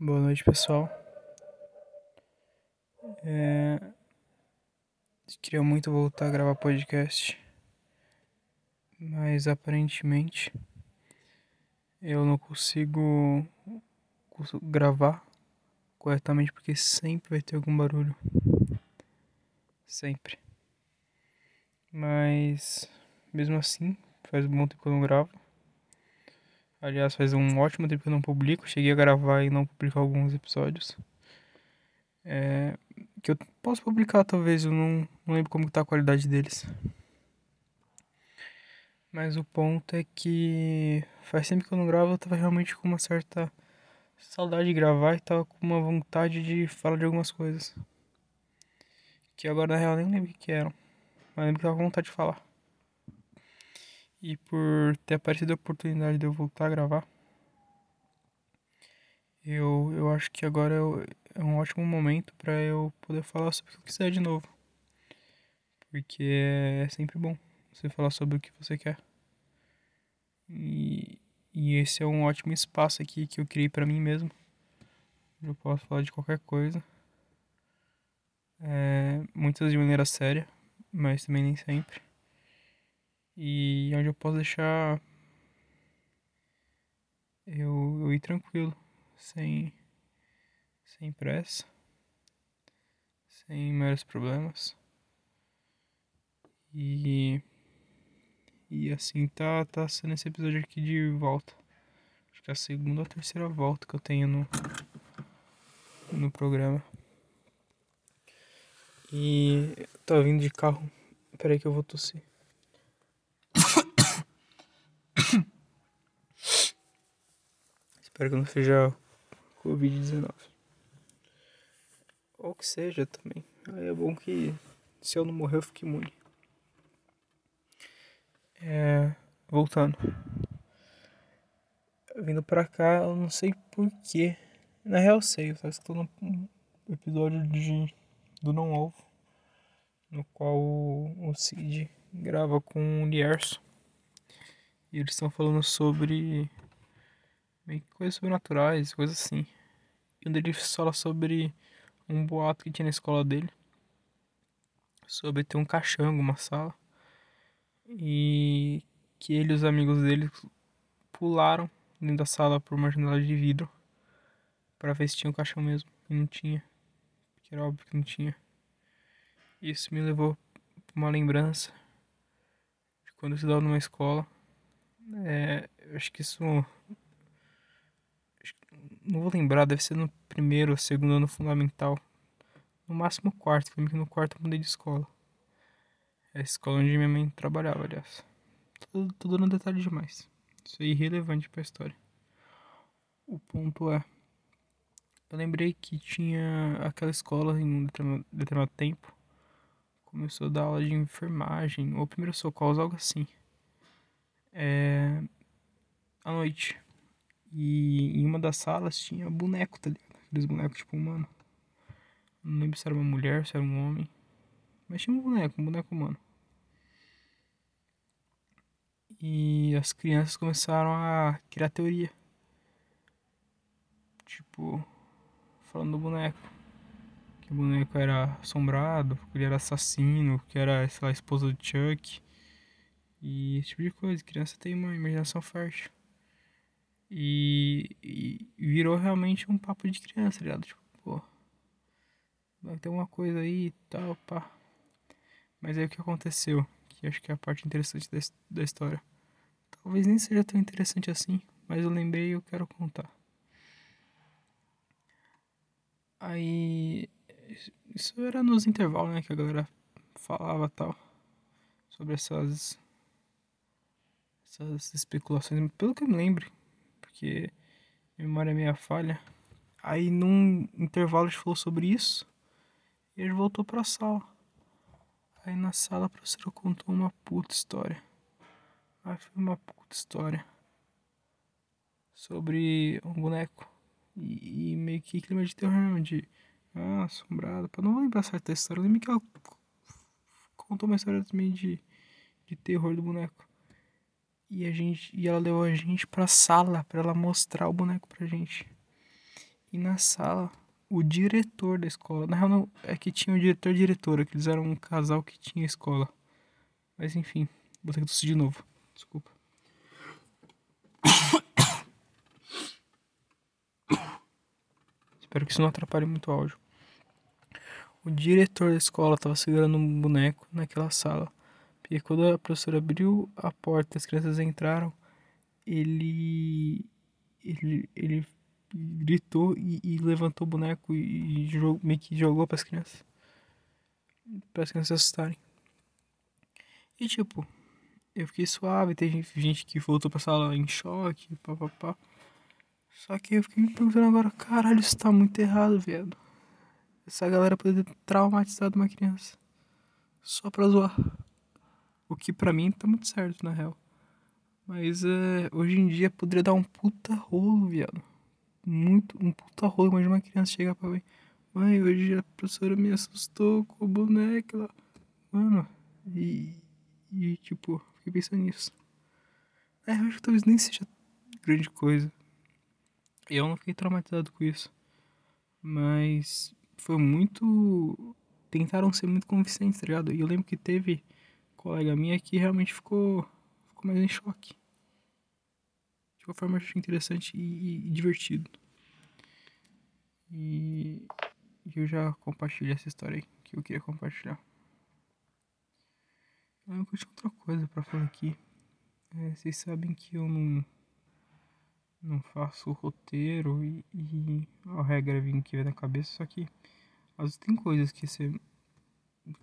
Boa noite, pessoal. É... Queria muito voltar a gravar podcast, mas aparentemente eu não consigo, gravar corretamente porque sempre vai ter algum barulho. Sempre. Mas mesmo assim, faz um bom tempo que eu não gravo. Aliás, faz um ótimo tempo que eu não publico. Cheguei a gravar e não publicar alguns episódios. É, que eu posso publicar, talvez. Eu não, não lembro como tá a qualidade deles. Mas o ponto é que faz tempo que eu não gravo. Eu tava realmente com uma certa saudade de gravar e tava com uma vontade de falar de algumas coisas. Que agora na real nem lembro o que, que eram. Mas lembro que tava com vontade de falar e por ter aparecido a oportunidade de eu voltar a gravar. Eu, eu acho que agora é, é um ótimo momento para eu poder falar sobre o que eu quiser de novo. Porque é sempre bom você falar sobre o que você quer. E, e esse é um ótimo espaço aqui que eu criei para mim mesmo. Eu posso falar de qualquer coisa. É, muitas de maneira séria, mas também nem sempre e onde eu posso deixar eu, eu ir tranquilo, sem, sem pressa, sem maiores problemas. E, e assim tá, tá sendo esse episódio aqui de volta. Acho que é a segunda ou terceira volta que eu tenho no, no programa. E tô vindo de carro. Peraí que eu vou tossir. Espero que não seja Covid-19. Ou que seja também. Aí é bom que se eu não morrer eu fique imune. É, voltando. Vindo pra cá, eu não sei porquê. Na real eu sei, eu tava escutando um episódio de do Não Ovo. No qual o Cid grava com o Lierson. E eles estão falando sobre que coisas sobrenaturais, coisas assim. E onde ele fala sobre um boato que tinha na escola dele. Sobre ter um caixão uma sala. E que ele e os amigos dele pularam dentro da sala por uma janela de vidro. para ver se tinha um caixão mesmo. E não tinha. Porque era óbvio que não tinha. Isso me levou pra uma lembrança de quando eu estudava numa escola. É, eu acho que isso não vou lembrar, deve ser no primeiro ou segundo ano fundamental. No máximo quarto, porque no quarto eu mudei de escola. É a escola onde minha mãe trabalhava, aliás. Tô, tô dando detalhe demais. Isso é irrelevante pra história. O ponto é. Eu lembrei que tinha aquela escola em um determinado, determinado tempo. Começou a dar aula de enfermagem, ou primeiro socorros, algo assim. É. À noite. E em uma das salas tinha boneco, tá ligado? Aqueles bonecos tipo humano. Não lembro se era uma mulher, se era um homem. Mas tinha um boneco, um boneco humano. E as crianças começaram a criar teoria. Tipo, falando do boneco. Que o boneco era assombrado, que ele era assassino, que era, sei lá, a esposa do Chuck. E esse tipo de coisa. Criança tem uma imaginação fértil. E, e, virou realmente um papo de criança, tá ligado? Tipo, pô, vai ter uma coisa aí e tal, pá. Mas aí o que aconteceu? Que acho que é a parte interessante da, da história. Talvez nem seja tão interessante assim, mas eu lembrei e eu quero contar. Aí. Isso era nos intervalos, né? Que a galera falava tal. Sobre essas. Essas especulações. Pelo que eu me lembro, porque memória é minha falha. Aí num intervalo a gente falou sobre isso e ele voltou pra sala. Aí na sala a professora contou uma puta história. Aí foi uma puta história sobre um boneco. E, e meio que clima de terror mesmo, de ah, assombrado. Eu não lembrar certa história, eu lembro que ela contou uma história também de, de terror do boneco. E a gente, e ela levou a gente pra sala para ela mostrar o boneco pra gente. E na sala, o diretor da escola. Na real, não, é que tinha o diretor e a diretora, que eles eram um casal que tinha escola. Mas enfim, vou ter que tossir de novo. Desculpa. Espero que isso não atrapalhe muito o áudio. O diretor da escola estava segurando um boneco naquela sala. E quando a professora abriu a porta as crianças entraram, ele. Ele, ele gritou e, e levantou o boneco e, e jogou, meio que jogou para as crianças. Para as crianças se assustarem. E tipo, eu fiquei suave, tem gente que voltou pra sala em choque, papapá. Só que eu fiquei me perguntando agora, caralho, isso tá muito errado, viado. Essa galera poderia ter traumatizado uma criança. Só pra zoar. Que pra mim tá muito certo, na real. Mas é, hoje em dia poderia dar um puta rolo, viado. Muito, um puta rolo. Imagina uma criança chegar pra mim. Mãe, hoje a professora me assustou com o boneco lá. Mano, e, e tipo, fiquei pensando nisso. É, eu acho que talvez nem seja grande coisa. Eu não fiquei traumatizado com isso. Mas foi muito. Tentaram ser muito convincentes, tá ligado? E eu lembro que teve colega minha que realmente ficou, ficou mais em choque. De uma forma eu achei interessante e, e, divertido. E, e eu já compartilhei essa história aí que eu queria compartilhar. Eu tinha outra coisa para falar aqui. É, vocês sabem que eu não não faço roteiro e, e a regra vem que vem na cabeça, só que às vezes tem coisas que você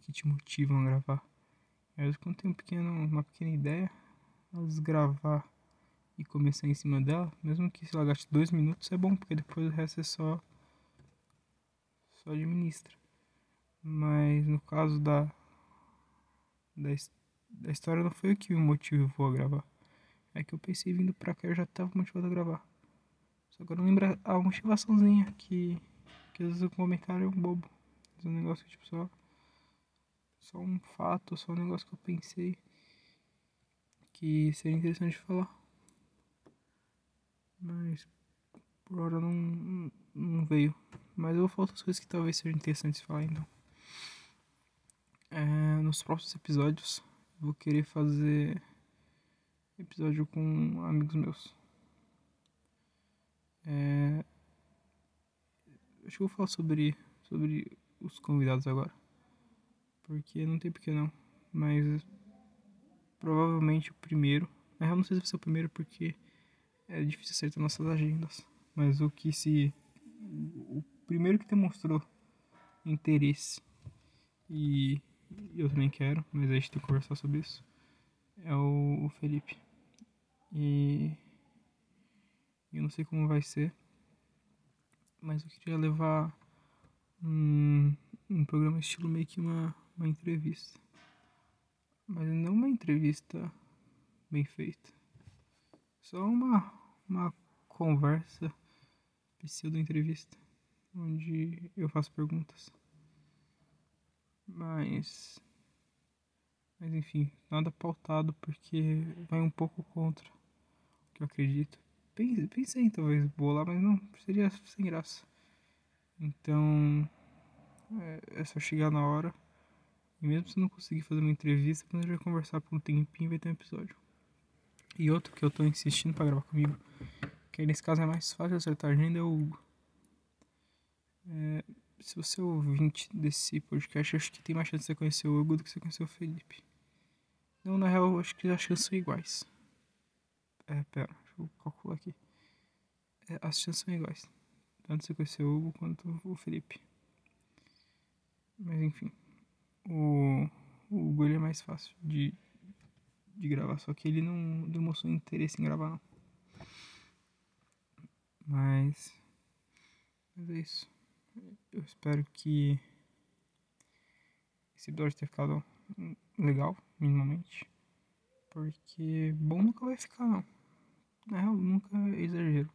que te motivam a gravar. Vezes quando tem um pequeno, uma pequena ideia, vezes gravar e começar em cima dela, mesmo que se ela gaste dois minutos é bom, porque depois o resto é só só administra. Mas no caso da da, da história não foi o que me motivou a gravar. É que eu pensei vindo pra cá eu já tava motivado a gravar. Só que eu não lembro a motivaçãozinha que, que às vezes o comentário é um bobo. É um negócio que tipo só. Só um fato, só um negócio que eu pensei que seria interessante falar. Mas por hora não, não veio. Mas eu vou falar outras coisas que talvez sejam interessantes falar então. É, nos próximos episódios vou querer fazer episódio com amigos meus. É... Acho que eu vou falar sobre, sobre os convidados agora. Porque não tem porquê não. Mas provavelmente o primeiro. Na real não sei se vai ser o primeiro porque é difícil acertar nossas agendas. Mas o que se. O primeiro que demonstrou interesse e eu também quero, mas a gente tem que conversar sobre isso. É o, o Felipe. E eu não sei como vai ser, mas eu queria levar um, um programa estilo meio que uma, uma entrevista. Mas não uma entrevista bem feita. Só uma, uma conversa, pseudo entrevista, onde eu faço perguntas. Mas. Mas enfim, nada pautado porque vai um pouco contra que eu acredito. Pensei em talvez bolar, mas não, seria sem graça. Então, é, é só chegar na hora. E mesmo se não conseguir fazer uma entrevista, quando a gente vai conversar por um tempinho, vai ter um episódio. E outro que eu tô insistindo para gravar comigo, que nesse caso é mais fácil acertar a agenda, é o Hugo. É, se você é ouvinte desse podcast, acho que tem mais chance de você conhecer o Hugo do que você conhecer o Felipe. Não, na real, acho que as chances são iguais. É, pera, deixa eu calcular aqui. É, as chances são iguais. Tanto você conhecer o Hugo quanto o Felipe. Mas enfim. O, o Hugo é mais fácil de, de gravar, só que ele não demonstrou interesse em gravar não. Mas. Mas é isso. Eu espero que esse episódio tenha ficado legal, minimamente. Porque bom nunca vai ficar não. Na real, nunca é exagero.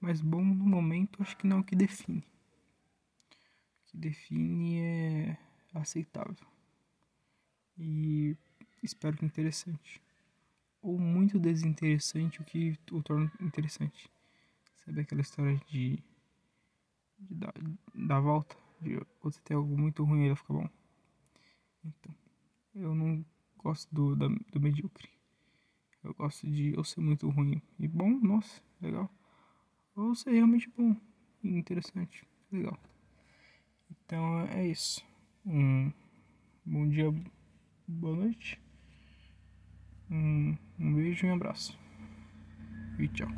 Mas bom no momento acho que não é o que define. O que define é aceitável. E espero que interessante. Ou muito desinteressante, o que o torna interessante. Sabe aquela história de de dar, dar volta. De você ter algo muito ruim e ele ficar bom. Então, eu não gosto do, da, do medíocre. Eu gosto de eu ser muito ruim e bom, nossa, legal. Ou ser realmente bom e interessante, legal. Então é isso. Um bom dia, boa noite. Um, um beijo e um abraço. E tchau.